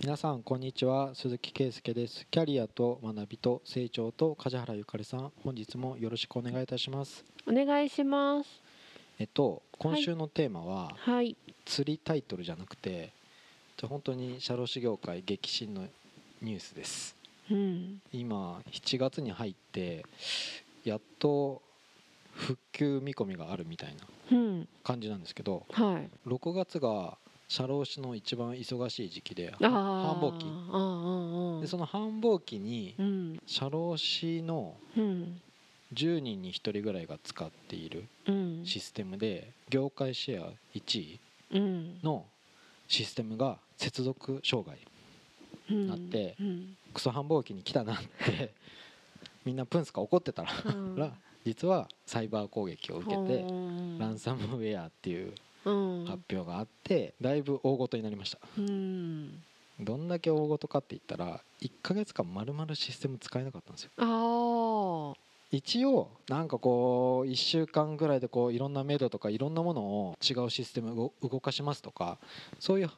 皆さんこんにちは。鈴木圭介です。キャリアと学びと成長と梶原ゆかりさん。本日もよろしくお願いいたします。お願いします。えっと今週のテーマは、はい。釣りタイトルじゃなくてじゃ本当に社労士業界激震のニュースです。うん。今7月に入ってやっと復旧見込みがあるみたいなうん。感じなんですけどはい。6月が社労士の一番忙しい時期で繁忙期。でその繁忙期にうん。社労士のうん。10人に1人ぐらいが使っているうん。システムで業界シェア1位うん。のシステムが接続障害うんなってうん。クソ繁忙期に来たなってみんなプンスカ怒ってたら実はサイバー攻撃を受けてうんランサムウェアっていううん発表があってだいぶ大ごとになりました。うん。どんだけ大ごとかって言ったら1ヶ月間まるまるシステム使えなかったんですよ。あー。一応なんかこう1週間ぐらいでこういろんなメドとかいろんなものを違うシステムを動かしますとかそういう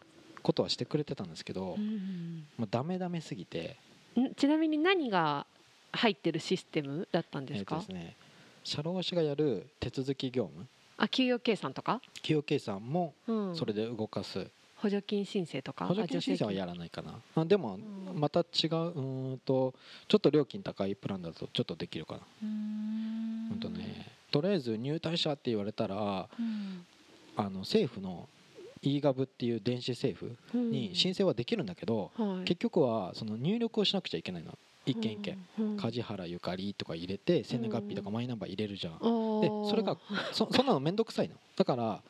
ことはしてくれてたんですけど、うんもうダメダメすぎて。ん？ちなみに何が入ってるシステムだったんですか？えーとですね社労士がやる手続き業務あ給与計算とか？企業計算もうん。それで動かす、補助金申請とか？補助金申請はやららないかな。あでもうん。また違ううーんとちょっと料金高いプランだとちょっとできるかな。うん。とね。とりあえず入隊者って言われたらうん。あの政府の e-gov っていう電子政府に申請はできるんだけど、はい。結局はその入力をしなくちゃいけないの一件一件、うん梶原ゆかりとか入れて生年月日とかマイナンバー入れるじゃん、でそれがそそんなの面倒くさいの。だから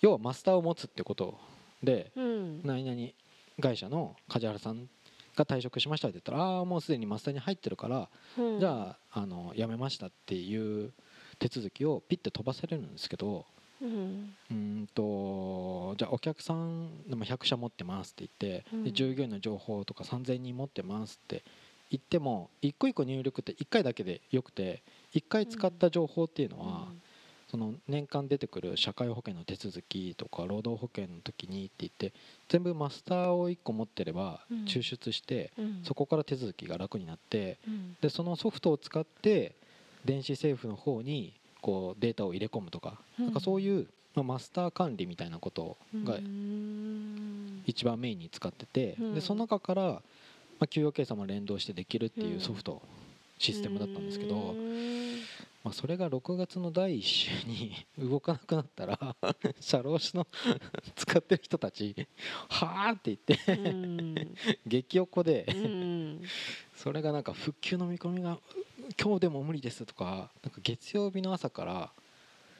要はマスターを持つってことでうん。何々会社の梶原さんが退職しましたって言ったらああーもうすでにマスターに入ってるから、うん。じゃああの辞めましたっていう手続きをピッて飛ばせれるんですけどうん。うーんとじゃあお客さんでも100社持ってますって言って、従業員の情報とか3000人持ってますって言っても一個一個入力って1回だけでよくて1回使った情報っていうのは、その年間出てくる社会保険の手続きとか労働保険の時にって言って全部マスターを1個持ってればうん。抽出して、うん。そこから手続きが楽になってうん。でそのソフトを使って電子政府の方にこうデータを入れ込むとか,、うん。なんかそういう、まあ、マスター管理みたいなことがうん。一番メインに使ってて、うん。でその中から、まあ、給与計算も連動してできるっていうソフト、システムだったんですけど、うん。まあ、それが6月の第1週に 動かなくなったら 社労士の 使ってる人たち「はあ」って言ってうん。激おこでうんそれがなんか復旧の見込みが今日でも無理ですとかなんか月曜日の朝から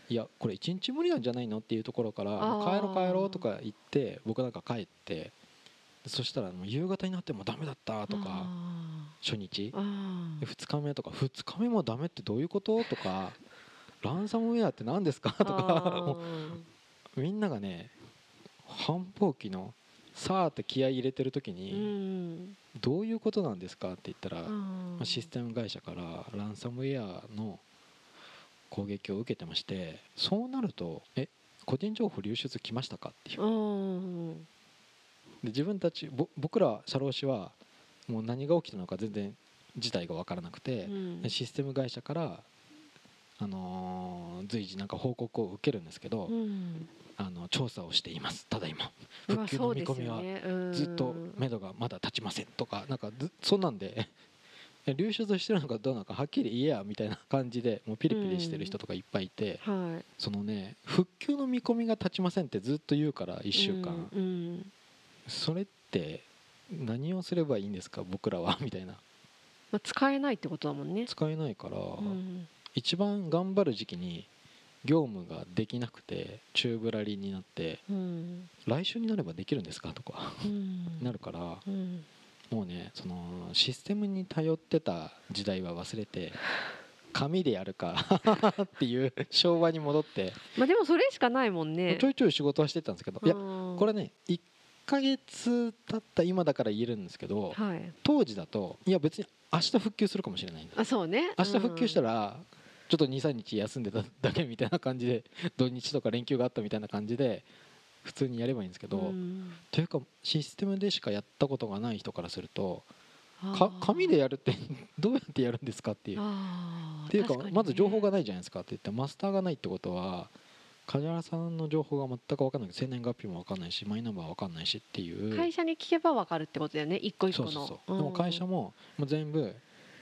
いやこれ1日無理なんじゃないのっていうところから帰ろう帰ろうとか言って僕なんか帰ってそしたらもう夕方になってもダメだったとかあ初日。ーあー。2日目とか2日目もダメってどういうこと？とかランサムウェアって何ですか？とかみんながね繁忙期のさーって気合い入れてる時うにん。どういうことなんですかって言ったら、システム会社からランサムウェアの攻撃を受けてましてそうなるとえ個人情報流出来ましたか？っていう。うんで自分たちぼ僕ら社労士はもう何が起きたのか全然事態が分からなくて、うん。システム会社から、あのー随時なんか報告を受けるんですけど、うん。あの調査をしています。ただいま。まあ復旧の見込みはずっと目処がまだ立ちませんとかなんかずそんなんでえ流出してるのかどうなのかはっきり言えやみたいな感じでもうピリピリしてる人とかいっぱいいて、はい。そのね復旧の見込みが立ちませんってずっと言うから1週間、うんうんそれって何をすればいいんですか？僕らは？みたいな。まあ使えないってことだもんね。使えないから、うん。一番頑張る時期に業務ができなくて宙ぶらりんになってうん。来週になればできるんですか？とかうん。なるからうん。もうねそのシステムに頼ってた時代は忘れて紙でやるか っていう昭和に戻って。まあでもそれしかないもんね。ちょいちょい仕事はしてたんですけどいやうん。これね1ヶ月経った今だから言えるんですけどはい。当時だといや別に明日復旧するかもしれないんだあそうね。明日復旧したららちょっと23日休んでただけみたいな感じで 土日とか連休があったみたいな感じで普通にやればいいんですけど、うん。というかシステムでしかやったことがない人からするとあかー紙でやるって どうやってやるんですかっていう。っていうかまず情報がないじゃないですかって言ってマスターがないってことは梶原さんの情報が全く分かんない。生年月日も分かんないしマイナンバー分かんないしっていう。会社に聞けばわかるってことだよね一個一個の。そうそうそう、でも会社もももう全部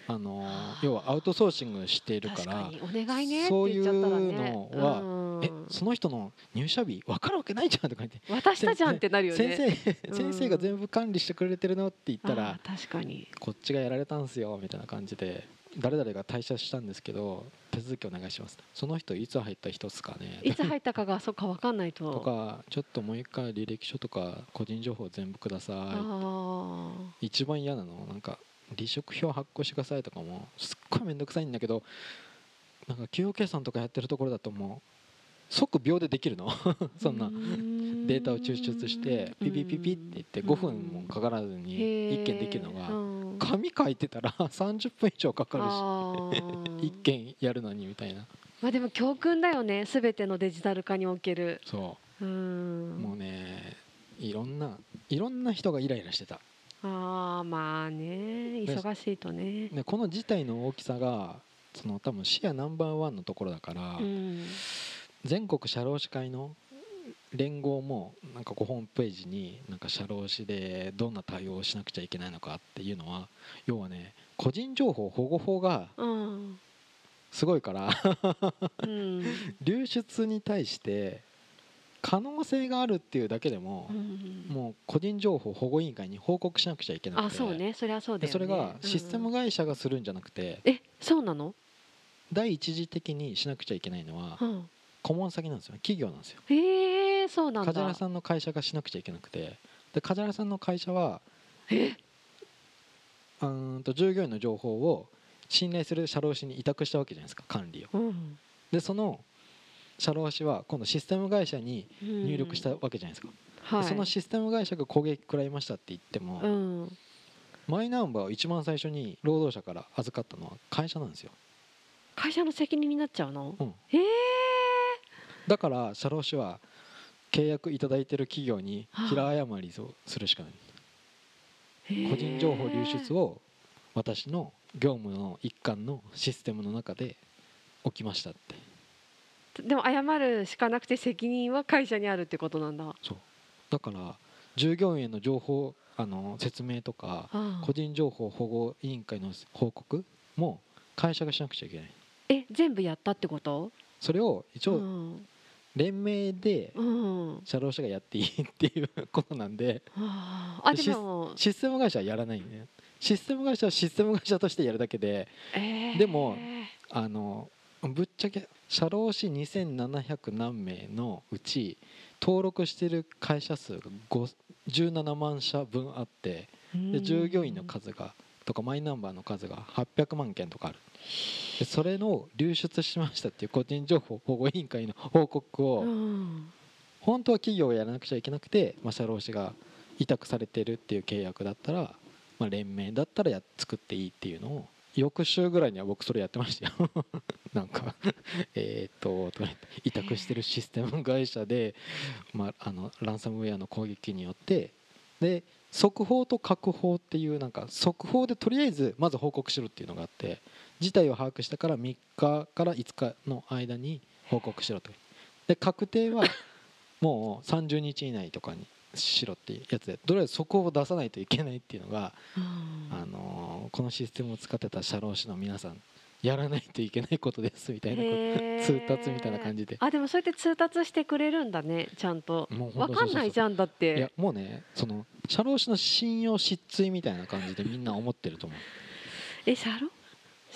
あの要はアウトソーシングしているか確らお願いねそう言っちゃったらね。いうのはうん。えその人の入社日分かるわけないじゃんとか言って。渡したじゃんってなるよね。先生うん。先生が全部管理してくれてるのって言ったあらー確かに。こっちがやられたんすよみたいな感じで誰々が退社したんですけど手続きお願いします。その人いつ入った人っすかね。いつ入ったかがそっかわかんないと。とかちょっともう一回履歴書とか個人情報全部くださあい一番嫌なのなんか離職票発行してくださいとかも。すっごい面倒くさいんだけどなんか給与計算とかやってるところだともう即秒でできるの。ー そんなうデータを抽出してピピピピって言って5分もかからずに1件できるのがが紙書いてたら 30分以上かかるしあ1件やるのにみたいな。まあでも教訓だよねすべてのデジタル化における。そう。う、ん。もうねいろんないろんな人がイライラしてた。ああまあねで忙しいとね。でこの事態の大きさがその多分視野ナンバーワンのところだから、うん。全国社労士会の連合もなんかこうホームページになんか社労士でどんな対応をしなくちゃいけないのかっていうのは要はね個人情報保護法がうんすごいからうん。流出に対して可能性があるっていうだけでもうんもう個人情報保護委員会に報告しなくちゃいけなくてあそうね。それはそうだよね。でそれがシステムが会社がするんじゃなくてえそうなの？第一次的にしなくちゃいけないのはうん。顧問先なんですよ企業なんですよ。へえそうなんだ。梶原さんの会社がしなくちゃいけなくて。で梶原さんの会社はえ？うーんと従業員の情報を信頼する社労士に委託したわけじゃないですか管理を。うん。でその社労士は今度システム会社に入力したわけじゃないですか、はい。でそのシステム会社が攻撃食らいましたって言っても、うん。マイナンバーを一番最初に労働者から預かったのは会社なんですよ。会社の責任になっちゃうの？うん。ええだから社労士は契約いただいてる企業に平謝りをするしかない。個人情報流出を私の業務の一環のシステムの中で起きましたって。でも謝るしかなくて責任は会社にあるってことなんだ。そう。だから従業員への情報あの説明とか個人情報保護委員会の報告も会社がしなくちゃいけない。え全部やったってこと？それを一応うん連名でうん。社労士がやっていいっていうことなんであああでも。システム会社はやらないんでシステム会社はシステム会社としてやるだけでえー。でもあのぶっちゃけ社労士2700何名のうち登録してる会社数が5 17万社分あってで従業員の数がとかマイナンバーの数が800万件とかある。でそれの流出しましたっていう個人情報保護委員会の報告うをん。本当は企業がやらなくちゃいけなくて、まあ、社労士が委託されてるっていう契約だったら、まあ、連名だったらや作っていいっていうのを翌週ぐらいには僕それやってましたよ。なんかえーっと委託してるシステム会社で、まあ、あのランサムウェアの攻撃によってで速報と確報っていうなんか速報でとりあえずまず報告しろっていうのがあって事態を把握したから3日から5日の間に報告しろと。で確定はもう 30日以内とかにしろっていうやつでとりあえず速報を出さないといけないっていうのが、うんあのーこのシステムを使ってた社労士の皆さんやらないといけないことですみたいな通達みたいな感じで。あでもそうやって通達してくれるんだねちゃんと。もうほわかんないじゃんだっいやてもうねその社労士の信用失墜みたいな感じでみんな思ってると思う。え社労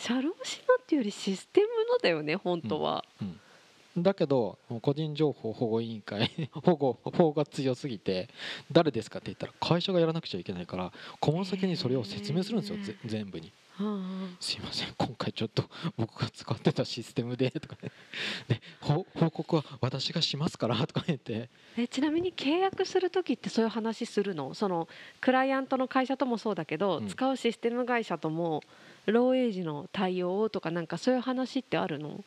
社労士のっていうよりシステムのだよね本当は、だけど個人情報保護委員会 保護法が強すぎて誰ですかって言ったら会社がやらなくちゃいけないから顧問先にそれを説明するんですよぜ全部に。うんすいません。今回ちょっと僕が使ってたシステムでとか。ね報告は私がしますからとか言って。えちなみに契約する時ってそういう話するの？そのクライアントの会社ともそうだけど、うん。使うシステム会社ともローエイジの対応とかなんかそういう話ってあるの？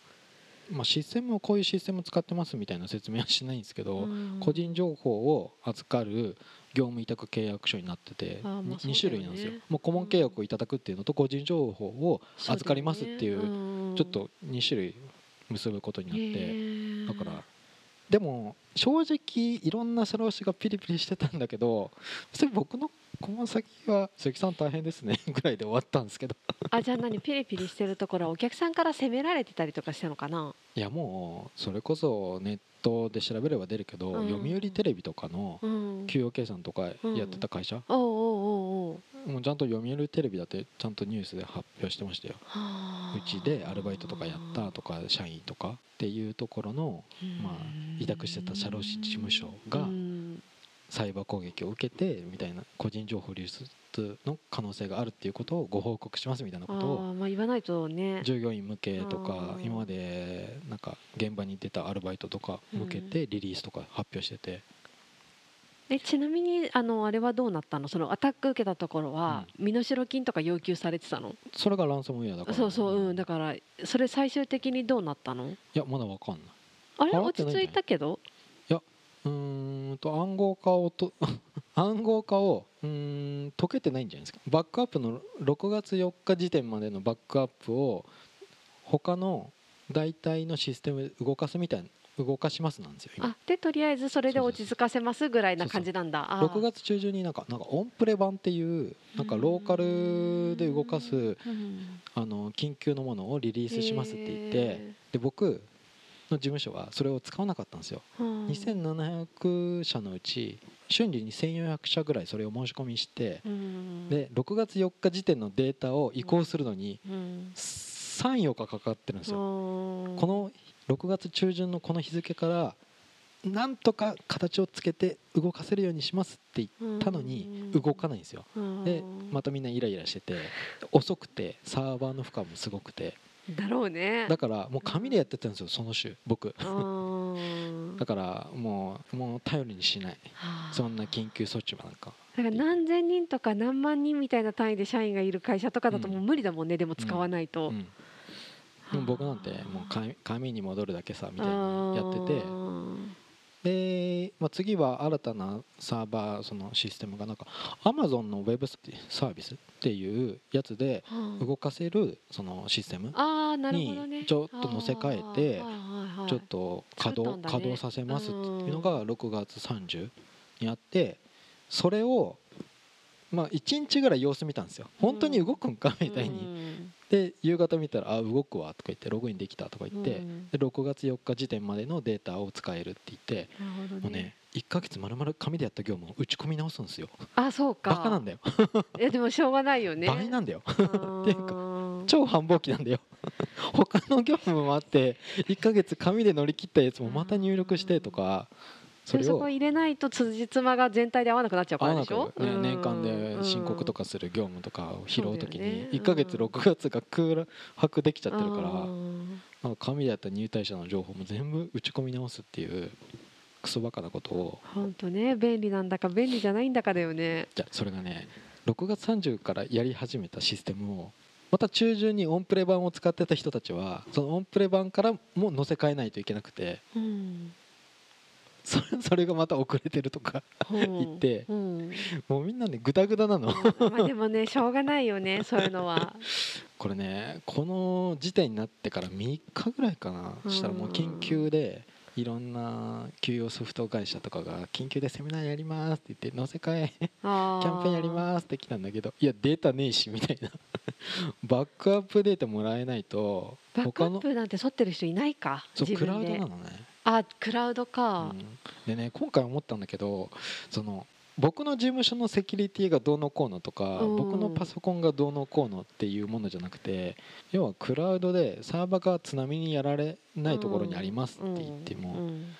まあ、システムをこういうシステムを使ってますみたいな説明はしないんですけど、うん。個人情報を預かる業務委託契約書になっててあーまあ 2, そうだよね。種類なんですよ。もう顧問契約をいただくっていうのと個人情報を預かりますっていうちょっと2種類結ぶことになってだからでも正直いろんな社労士がピリピリしてたんだけどそれ僕の顧問先は「関さん大変ですね」ぐらいで終わったんですけど。あじゃあ何？ピリピリしてるところはお客さんから責められてたりとかしたのかな？いやもうそれこそネットで調べれば出るけど、うん。読売テレビとかのうん。給与計算とかやってた会社、おうおうおうおう。もうちゃんと読売テレビだってちゃんとニュースで発表してましたよ。はあ。うちでアルバイトとかやったとか社員とかっていうところのまあ委託してた社労士事務所がうんサイバー攻撃を受けてみたいな個人情報流出の可能性があるっていうことをご報告しますみたいなあことをーまあ言わないとね。従業員向けとか今までなんか現場に出たアルバイトとか向けてリリースとか発表してて。えちなみにあのあれはどうなったの？そのアタック受けたところは身代金とか要求されてたの？それがランサムウェアだから。そうそううん。だからそれ最終的にどうなったの？いやまだわかんない。あれ？落ち着いたけど？うーんと暗号化をと 暗号化をうーん解けてないんじゃないですか。バックアップの6月4日時点までのバックアップを他の代替のシステムで動かすみたいな動かしますなんですよ今。あでとりあえずそれで落ち着かせますぐらいな感じなんだ。あー。6月中旬になんかなんかオンプレ版っていうなんかローカルで動かすうんあの緊急のものをリリースしますって言ってへで僕の事務所はそれを使わなかったんですよ。ーうん2700社のうち瞬時に1400社ぐらいそれを申し込みしてうんで6月4日時点のデータを移行するのにうん。34日かかってるんですよ。ここの6月中旬のこの日付からなんとか形をつけて動かせるようにしますって言ったのに動かないんですよ。でまたみんなイライラしてて遅くてサーバーの負荷もすごくてだろうね。だからもう紙でやってたんですよその週僕。うん だからもうもう頼りにしない。はあ。そんな緊急措置はなんか。だから何千人とか何万人みたいな単位で社員がいる会社とかだともう無理だもんね、でも使わないと、うん。でも僕なんてもう紙紙に戻るだけさみたいにやっててで、まあ、次は新たなサーバーそのシステムがなんか Amazon のウェブサービスっていうやつで動かせるそのシステムにちょっと載せ替えてちょっと稼働,、稼働させますっていうのが6月30にあってそれをまあ1日ぐらい様子見たんですよ。本当に動くんか？みたいに。うん。で夕方見たら「あ動くわ」とか言って「ログインできた」とか言ってうん。で6月4日時点までのデータを使えるって言ってなるほどもうね1ヶ月まるまる紙でやった業務を打ち込み直すんですよ。あそうか。バカなんだよ。いやでもしょうがないよね。倍なんだよ。っていうか超繁忙期なんだよ。他の業務もあって1ヶ月紙で乗り切ったやつもまた入力してとかそれをそこ入れないと辻褄が全体で合わなくなっちゃうからでしょ、ね、うん年間で申告とかする業務とかを拾うときにそうだよね1ヶ月うん6月が空白できちゃってるからうん。なんか紙でやった入隊者の情報も全部打ち込み直すっていうクソバカなことを。本当ね便利なんだか便利じゃないんだかだよね。じゃそれがね6月30からやり始めたシステムをまた中旬にオンプレ版を使ってた人たちはそのオンプレ版からも載せ替えないといけなくて。うんそれ それがまた遅れてるとか言って。うん、もうみんなねグダグダなの。まあでもねしょうがないよね そういうのは。これねこの時点になってから3日ぐらいかな。したらもう緊急でいろんな給与ソフト会社とかが緊急でセミナーやりますって言って載せ替えキャンペーンやりますって来たんだけどいやデータねえしみたいな。バックアップデータもらえないとバックア他のップなんて沿ってる人いないかそうクラウドなのね、あクラウドか。う、ん。でね今回思ったんだけどその僕の事務所のセキュリティがどうのこうのとかうん。僕のパソコンがどうのこうのっていうものじゃなくて要はクラウドでサーバーが津波にやられないところにありますって言っても、うん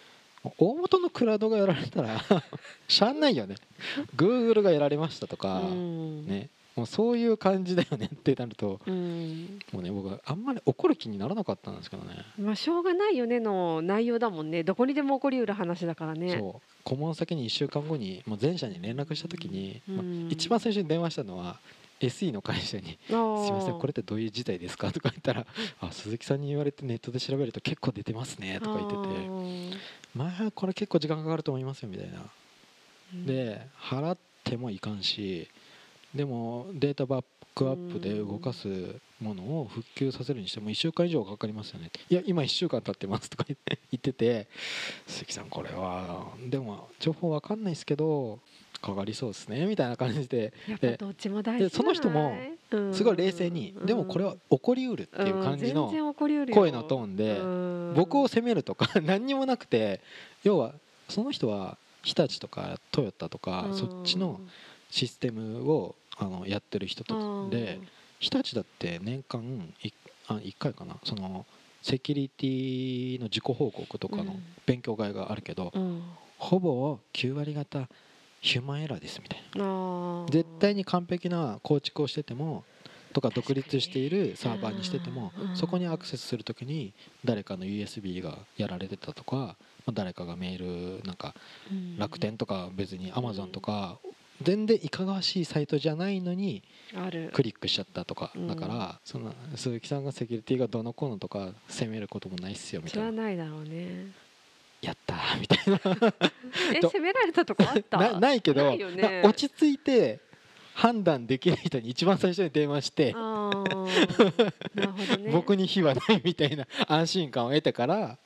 大元のクラウドがやられたら しゃあないよね。Google がやられましたとか、うん。ねもうそういう感じだよねってなるとうん。もうね僕はあんまり怒る気にならなかったんですけどね。まあしょうがないよねの内容だもんね。どこにでも起こりうる話だからね。そう。顧問先に1週間後にもう全社に連絡した時に、まあうん一番最初に電話したのは SE の会社に「すいすいませんこれってどういう事態ですか?」とか言ったら「あ鈴木さんに言われてネットで調べると結構出てますね」とか言ってて「まあこれ結構時間かかると思いますよ」みたいな。で払ってもいかんしでもデータバックアップで動かすものを復旧させるにしても1週間以上かかりますよね。いや今1週間経ってますとか言って てて鈴木さんこれはでも情報わかんないですけどかかりそうですねみたいな感じで。やっぱどっちも大事でその人もすごい冷静にでもこれは起こりうるっていう感じの声のトーンで僕を責めるとか 何にもなくて要はその人は日立とかトヨタとかそっちのシステムをあのやってる人とで日立だって年間 1, あ1回かな。そのセキュリティの自己報告とかの勉強会があるけど、ほぼ9割方ヒューマンエラーですみたいな。絶対に完璧な構築をしててもとか独立しているサーバーにしててもそこにアクセスするときに誰かの USB がやられてたとか誰かがメールなんか楽天とか別にアマゾンとか全然いかがわしいサイトじゃないのにクリックしちゃったとかだからその鈴木さんがセキュリティがどのこうのとか責めることもないっすよみたいな。ないだろうね。やったみたいな。え責められたとこあった？なないけど、ね、落ち着いて判断できない人に一番最初に電話して ね、僕に非はないみたいな安心感を得てから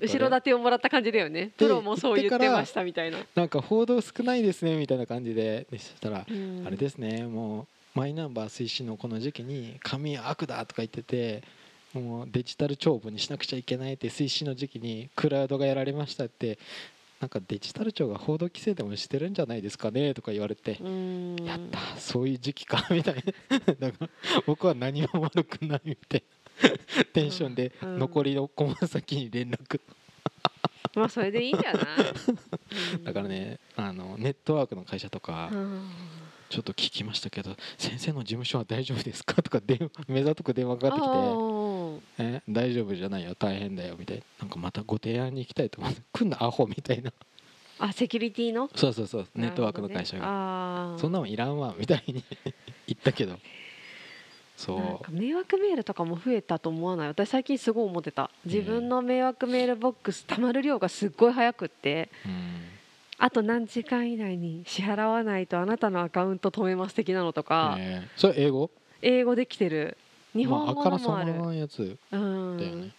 後ろ盾をもらった感じだよね。プロもそう言ってましたみたいな。なんか報道少ないですねみたいな感じでそしたら、あれですねもうマイナンバー推進のこの時期に紙悪だとか言っててもうデジタル帳簿にしなくちゃいけないって推進の時期にクラウドがやられましたってなんかデジタル庁が報道規制でもしてるんじゃないですかねとか言われてやったそういう時期かみたいな。だから僕は何も悪くないみたいな テンションで残りの駒先に連絡。まあそれでいいんじゃない？だからねあのネットワークの会社とかちょっと聞きましたけど先生の事務所は大丈夫ですか？とか電話目ざとく電話かかってきてえ大丈夫じゃないよ大変だよみたいな。なんかまたご提案に行きたいと思う来んなアホみたいな。あセキュリティの？そうそうそうネットワークの会社が、そんなもんいらんわみたいに 言ったけどそう。迷惑メールとかも増えたと思わない？私最近すごい思ってた。自分の迷惑メールボックスたまる量がすっごい早くって、うん、あと何時間以内に支払わないとあなたのアカウント止めます的なのとか、え。ー、それ英語？英語できてる。日本語のもある、まあ、やつだよね、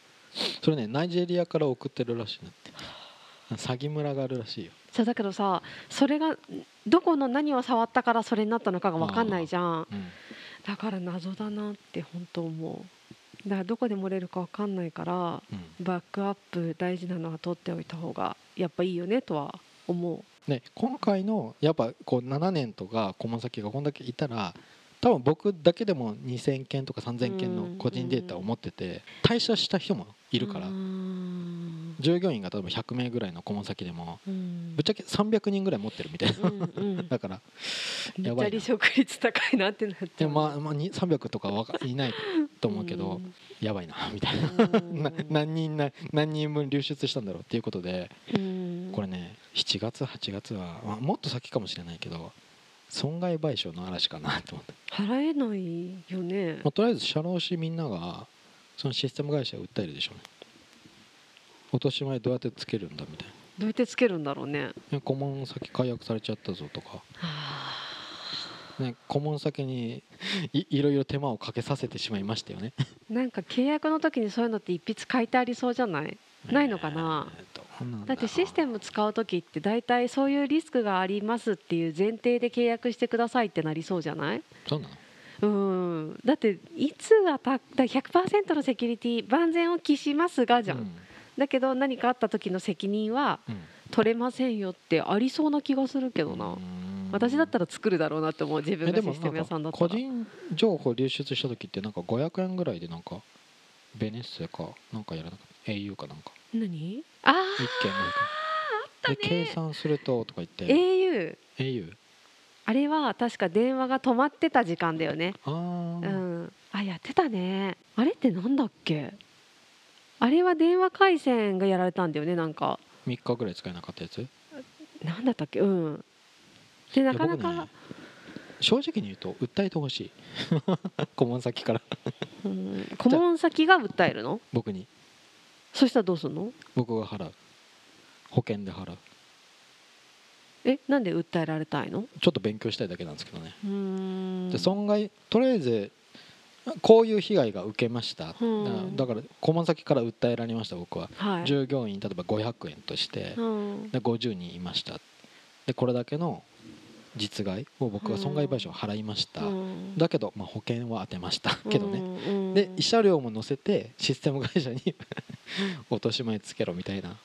それねナイジェリアから送ってるらしいなって。詐欺村があるらしいよ。そうだけどさそれがどこの何を触ったからそれになったのかが分かんないじゃん、うんだから謎だなって本当思う。だからどこで漏れるか分かんないから、うん、バックアップ大事なのは取っておいた方がやっぱいいよねとは思う。ね、今回のやっぱこう7年とか顧問先がこんだけいたら多分僕だけでも2,000件とか3,000件の個人データを持ってて退社した人もいるから従業員が例えば100名ぐらいの顧問先でもぶっちゃけ300人ぐらい持ってるみたいな。だからやばい離職率高いなってなっちゃう。まあ、まあ、300とかはいないと思うけどやばいな みたいな。何人な何人分流出したんだろうっていうことでこれね7月8月は、まあ、もっと先かもしれないけど損害賠償の嵐かなと思って。払えないよね、まあ、とりあえず社労士みんながそのシステム会社を訴えるでしょうね落とし前どうやってつけるんだみたいな。どうやってつけるんだろうね。顧問先解約されちゃったぞとか。ね、顧問先にいいろいろ手間をかけさせてしまいましたよね。なんか契約の時にそういうのって一筆書いてありそうじゃない？ないのかな、えーだってシステム使う時って大体そういうリスクがありますっていう前提で契約してくださいってなりそうじゃない？そうなの？うん。だっていつアタック100%のセキュリティ万全を期しますがじゃん、うん、だけど何かあった時の責任は取れませんよってありそうな気がするけどな、私だったら作るだろうなって思う自分がシステム屋さんだったら。個人情報流出した時ってなんか500円ぐらいでなんかベネッセかなんかやらなかった？au かなんか。何？ああ一件あで計算するととか言って。au au あれは確か電話が止まってた時間だよね。あ,、うん、あやってたね。あれってなんだっけ？あれは電話回線がやられたんだよねなんか。3日ぐらい使えなかったやつ？なんだったっけ？うん。でなかなか、ね、正直に言うと訴えてほしい。顧問先から。うん。顧問先が訴えるの？僕に。そしたらどうするの？僕が払う。保険で払う。えなんで訴えられたいの？ちょっと勉強したいだけなんですけどね。で損害とりあえずこういう被害が受けました、うん。だから顧問先から訴えられました僕は、はい。従業員例えば500円として、うん。で50人いました。でこれだけの実害を僕は損害賠償を払いました、うん。だけど、まあ、保険は当てました。けどね、うん。で慰謝料も乗せてシステム会社に 落とし前つけろみたいな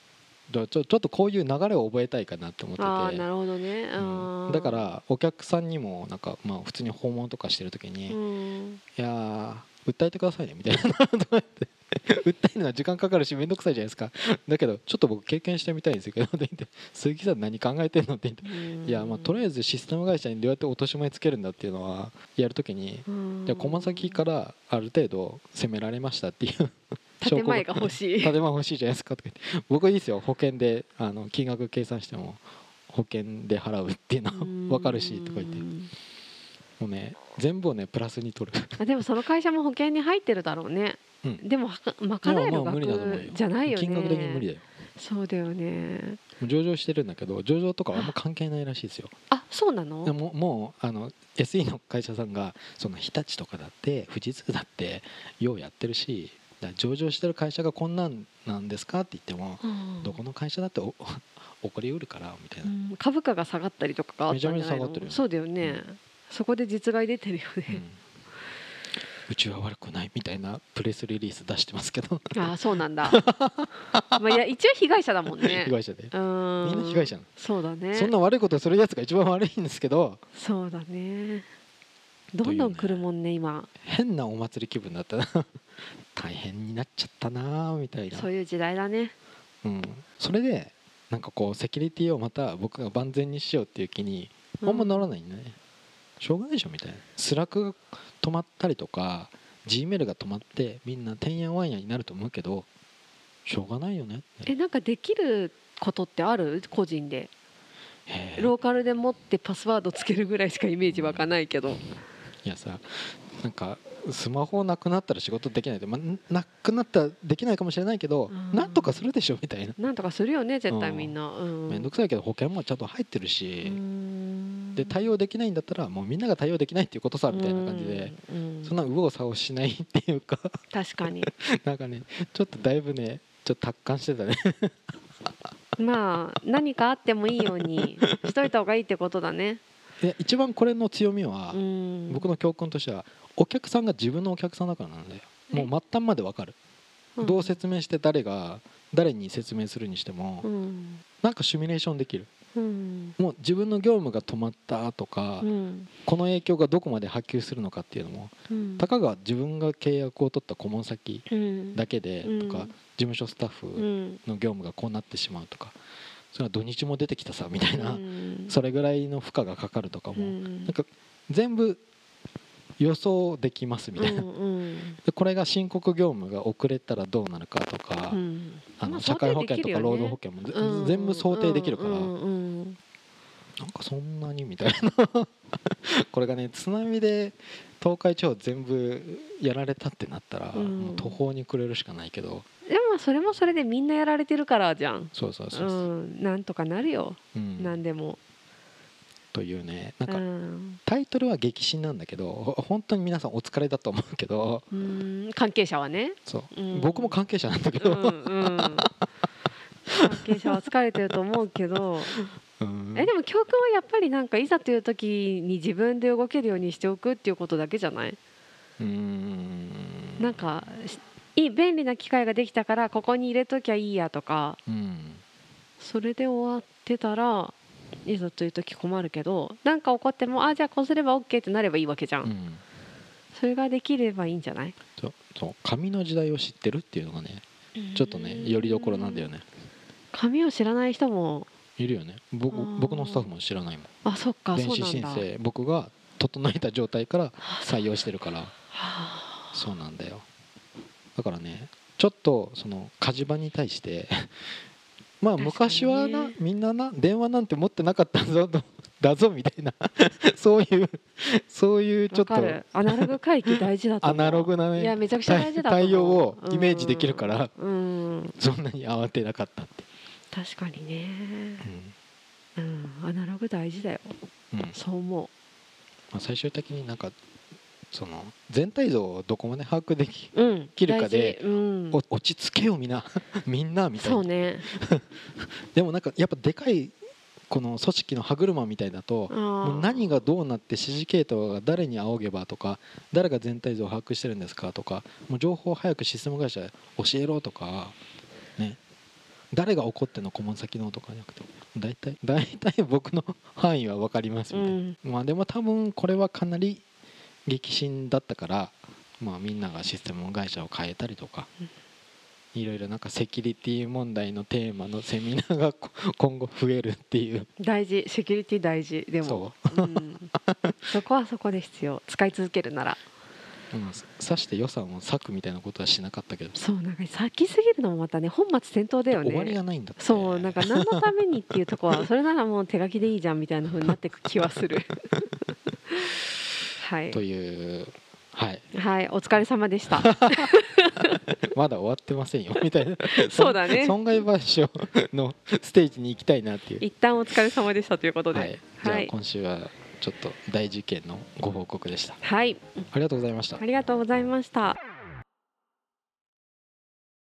ちょちょっとこういう流れを覚えたいかなって思ってて。なるほどね、うん。うんだからお客さんにもなんかまあ普通に訪問とかしてる時に、うん。いやー訴えてくださいねみたいなとか言って。訴えるのは時間かかるし面倒くさいじゃないですか。だけどちょっと僕経験してみたいんですけどって言って鈴木さん何考えてんのって言って。いやまあとりあえずシステム会社にどうやって落とし前つけるんだっていうのはやるときにうん。じゃあ駒先からある程度責められましたっていう建前が欲しい。建前欲しいじゃないですか。とか言って僕はいいですよ保険であの金額計算しても保険で払うっていうのは分かるしとか言って。もうね全部をねプラスに取る、あでもその会社も保険に入ってるだろうね。うん、でも賄える額じゃないよね。金額的に無理だよ。そうだよね。上場してるんだけど上場とかはあんま関係ないらしいですよ。あそうなの？でももうあの SE の会社さんがその日立とかだって富士通だってようやってるし上場してる会社がこんなんなんですかって言ってもうん。どこの会社だってお 起こりうるからみたいな、うん。株価が下がったりとかがあったんじゃないの？めちゃめちゃ下がってるよそうだよね、そこで実害出てるよね、うん。うちは悪くないみたいなプレスリリース出してますけど。ああそうなんだ。まあいや一応被害者だもんね。被害者でうん。みんな被害者そうだね。そんな悪いことするやつが一番悪いんですけど。そうだねどんどん来るもんね今。変なお祭り気分だったな。大変になっちゃったなみたいな。そういう時代だね。うん、それでなんかこうセキュリティをまた僕が万全にしようっていう気にあんまならないんだね、しょうがないでしょみたいな。 Slack が止まったりとか G メールが止まってみんなてんやわんやになると思うけどしょうがないよね。えなんかできることってある？個人で。ローカルで持ってパスワードつけるぐらいしかイメージ湧かないけどいやさなんかスマホなくなったら仕事できないで、まあ、なくなったらできないかもしれないけど、うん。なんとかするでしょみたいな。なんとかするよね絶対うん。みんな。うん。面倒くさいけど保険もちゃんと入ってるうし、ん。で対応できないんだったらもうみんなが対応できないっていうことさみたいな感じで、うん。うん。そんな右往左往しないっていうか。確かに。なんかねちょっとだいぶねちょっと達観してたね。まあ何かあってもいいようにしといた方がいいってことだねで一番これの強みは、うん。僕の教訓としてはお客さんが自分のお客さんだからなんだよ。もう末端まで分かる、どう説明して誰が誰に説明するにしても、うん。なんかシミュレーションできる。うん。もう自分の業務が止まったとか、うん。この影響がどこまで波及するのかっていうのもうん。たかが自分が契約を取った顧問先うん。だけでうん。とか、事務所スタッフうん。の業務がこうなってしまうとかそれは土日も出てきたさみたいな、うん。それぐらいの負荷がかかるとかも、うん。なんか全部予想できますみたいな、うんうん。でこれが申告業務が遅れたらどうなるかとか、うん。あのまあ社会保険とか労働保険もぜ、全部想定できるから、うんうんうん。なんかそんなにみたいな。これがね津波で東海地方全部やられたってなったら、途方に暮れるしかないけどでもまあそれもそれでみんなやられてるからじゃん。そうそうそううそう、んなんとかなるよ。うん。なんでも。というね。なんうかん。タイトルは激震なんだけどほ本当に皆さんお疲れだと思うけど。うん関係者はね。そう、うん。僕も関係者なんだけど、うんうん。関係者は疲れてると思うけど。うん。えでも教訓はやっぱりなんかいざという時に自分で動けるようにしておくっていうことだけじゃない？うーん。なんかしいい便利な機械ができたからここに入れときゃいいやとかうん。それで終わってたらいざという時困るけどなんか起こってもあじゃあこうすれば OK ってなればいいわけじゃん、うん。それができればいいんじゃない？そうそう紙の時代を知ってるっていうのがねちょっとねよりどころなんだよね。紙を知らない人もいるよね。僕僕のスタッフも知らないもん。あそっか電子申請僕が整えた状態から採用してるから。はあ。そうなんだよだからねちょっとその火事場に対して まあ昔はなみんなな電話なんて持ってなかったぞと だぞみたいな そういうそういうちょっとアナログ回帰大事だとアナログな、ね、いやめちゃくちゃ大事だ対応をイメージできるから、うん、そんなに慌てなかったって。確かにね、うん、うん、アナログ大事だよ、うん、そう思う、まあ、最終的になんかその全体像をどこまで把握でき,、うん、きるかで、うん、落ち着けよみんな。みんなみたいな。そうね。でもなんかやっぱでかいこの組織の歯車みたいだともう何がどうなって指示系統が誰に仰げばとか誰が全体像を把握してるんですかとかもう情報を早くシステム会社教えろとかね。誰が怒ってんの顧問先のとかじゃなくて。大体大体僕の範囲は分かりますみたいな、うん、まあでも多分これはかなり激震だったから、まあ、みんながシステム会社を変えたりとか、いろいろなんかセキュリティ問題のテーマのセミナーが 今後増えるっていう。大事。セキュリティ大事。でも。そ,、う。ん、そこはそこで必要。使い続けるなら。うん、さして予算を割くみたいなことはしなかったけど。そう。なんか割きすぎるのもまたね本末転倒だよね。終わりがないんだそう。なんか何のためにっていうとこはそれならもう手書きでいいじゃんみたいなふうになっていく気はする。はい、というはい、はい、お疲れ様でした。まだ終わってませんよ。みたいな。そうだね。損害賠償のステージに行きたいなっていう。一旦お疲れ様でしたということで、はい、じゃあ今週はちょっと大事件のご報告でした。はい。ありがとうございました。ありがとうございました